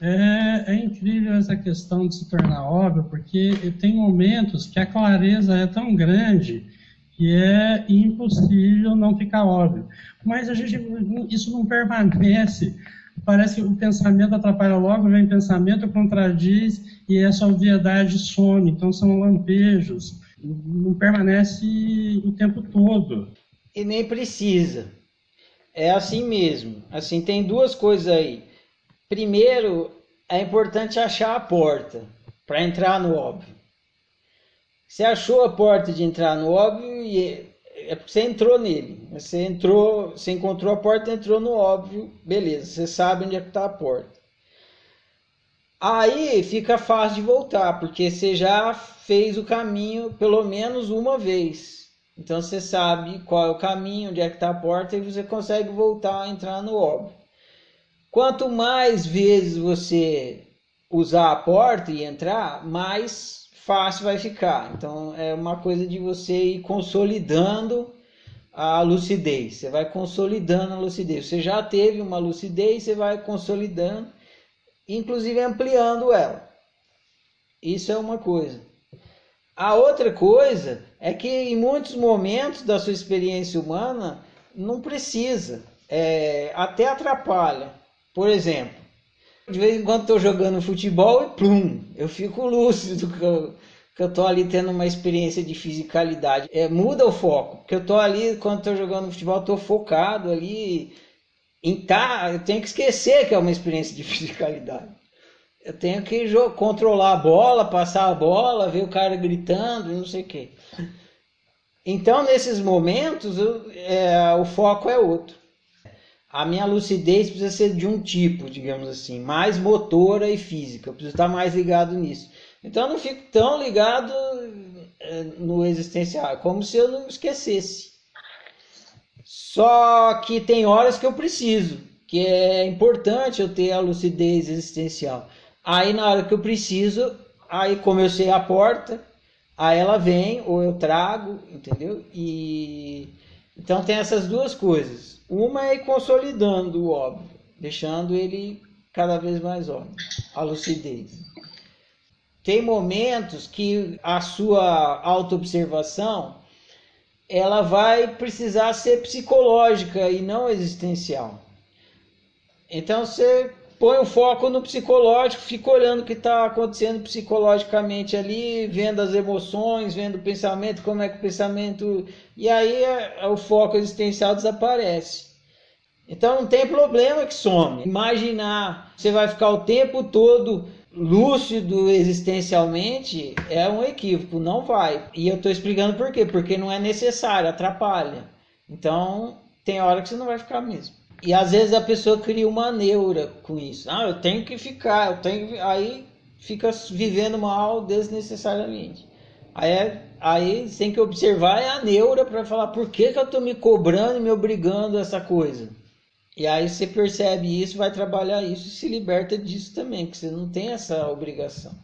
É, é, incrível essa questão de se tornar óbvio, porque tem momentos que a clareza é tão grande que é impossível não ficar óbvio. Mas a gente, isso não permanece. Parece que o pensamento atrapalha logo, vem pensamento, contradiz e essa obviedade some. Então são lampejos, não permanece o tempo todo. E nem precisa. É assim mesmo. Assim, tem duas coisas aí. Primeiro, é importante achar a porta para entrar no óbvio. Você achou a porta de entrar no óbvio e é porque você entrou nele. Você entrou, você encontrou a porta, entrou no óbvio, beleza. Você sabe onde é que está a porta. Aí fica fácil de voltar, porque você já fez o caminho pelo menos uma vez. Então você sabe qual é o caminho, onde é que está a porta e você consegue voltar a entrar no óbvio. Quanto mais vezes você usar a porta e entrar, mais fácil vai ficar. Então é uma coisa de você ir consolidando a lucidez. Você vai consolidando a lucidez. Você já teve uma lucidez, você vai consolidando, inclusive ampliando ela. Isso é uma coisa. A outra coisa é que em muitos momentos da sua experiência humana não precisa, é, até atrapalha. Por exemplo, de vez em quando estou jogando futebol e plum, eu fico lúcido que eu, que eu tô ali tendo uma experiência de fisicalidade. É, muda o foco, porque eu tô ali, quando estou jogando futebol, estou focado ali em tá, eu tenho que esquecer que é uma experiência de fisicalidade. Eu tenho que controlar a bola, passar a bola, ver o cara gritando, não sei o quê. Então, nesses momentos, eu, é, o foco é outro a minha lucidez precisa ser de um tipo, digamos assim, mais motora e física. Eu preciso estar mais ligado nisso. Então eu não fico tão ligado eh, no existencial, como se eu não esquecesse. Só que tem horas que eu preciso, que é importante eu ter a lucidez existencial. Aí na hora que eu preciso, aí como eu sei a porta, aí ela vem ou eu trago, entendeu? E então tem essas duas coisas. Uma é ir consolidando o óbvio, deixando ele cada vez mais óbvio, a lucidez. Tem momentos que a sua autoobservação ela vai precisar ser psicológica e não existencial. Então você põe o foco no psicológico, fica olhando o que está acontecendo psicologicamente ali, vendo as emoções, vendo o pensamento, como é que o pensamento. E aí é, o foco existencial desaparece. Então não tem problema que some. Imaginar você vai ficar o tempo todo lúcido existencialmente é um equívoco, não vai. E eu estou explicando por quê? Porque não é necessário, atrapalha. Então tem hora que você não vai ficar mesmo. E às vezes a pessoa cria uma neura com isso. Ah, eu tenho que ficar, eu tenho que... aí fica vivendo mal desnecessariamente. Aí, é, aí tem que observar é a neura para falar por que, que eu estou me cobrando e me obrigando a essa coisa. E aí você percebe isso, vai trabalhar isso e se liberta disso também, que você não tem essa obrigação.